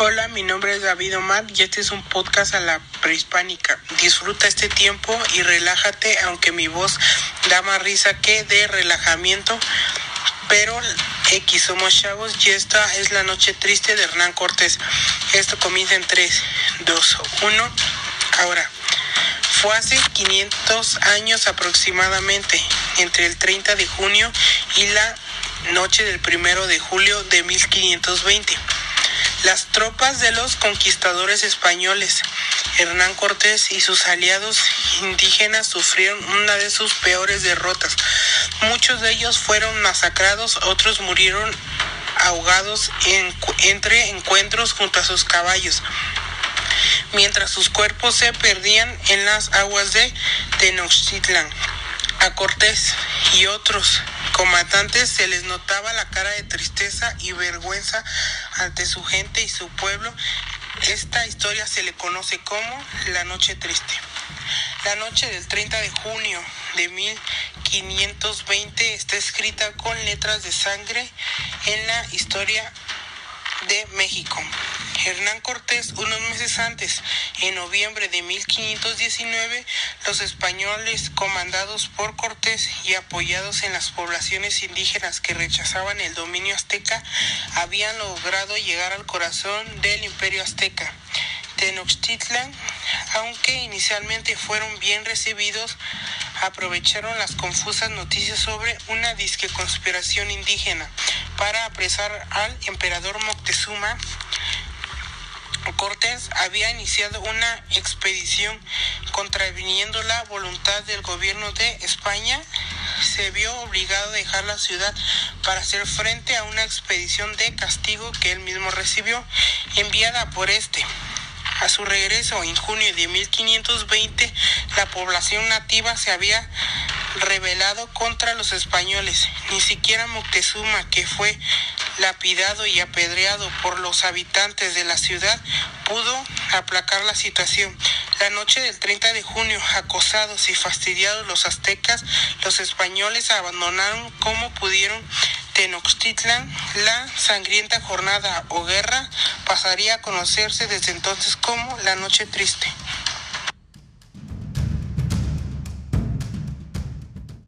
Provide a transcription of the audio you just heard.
Hola, mi nombre es David Omar y este es un podcast a la prehispánica. Disfruta este tiempo y relájate, aunque mi voz da más risa que de relajamiento. Pero X somos chavos y esta es la noche triste de Hernán Cortés. Esto comienza en 3, 2, 1. Ahora, fue hace 500 años aproximadamente, entre el 30 de junio y la noche del primero de julio de 1520 las tropas de los conquistadores españoles, Hernán Cortés y sus aliados indígenas sufrieron una de sus peores derrotas. Muchos de ellos fueron masacrados, otros murieron ahogados en, entre encuentros junto a sus caballos mientras sus cuerpos se perdían en las aguas de Tenochtitlan. A Cortés y otros comandantes se les notaba la cara de tristeza y vergüenza ante su gente y su pueblo. Esta historia se le conoce como la Noche Triste. La noche del 30 de junio de 1520 está escrita con letras de sangre en la historia de México. Hernán Cortés, unos meses antes, en noviembre de 1519, los españoles comandados por Cortés y apoyados en las poblaciones indígenas que rechazaban el dominio azteca, habían logrado llegar al corazón del imperio azteca. Tenochtitlan, aunque inicialmente fueron bien recibidos, aprovecharon las confusas noticias sobre una disque conspiración indígena para apresar al emperador Moctezuma. Cortés había iniciado una expedición contraviniendo la voluntad del gobierno de España. Se vio obligado a dejar la ciudad para hacer frente a una expedición de castigo que él mismo recibió, enviada por este. A su regreso en junio de 1520, la población nativa se había rebelado contra los españoles. Ni siquiera Moctezuma, que fue lapidado y apedreado por los habitantes de la ciudad, pudo aplacar la situación. La noche del 30 de junio, acosados y fastidiados los aztecas, los españoles abandonaron como pudieron Tenochtitlan. La sangrienta jornada o guerra pasaría a conocerse desde entonces como la Noche Triste.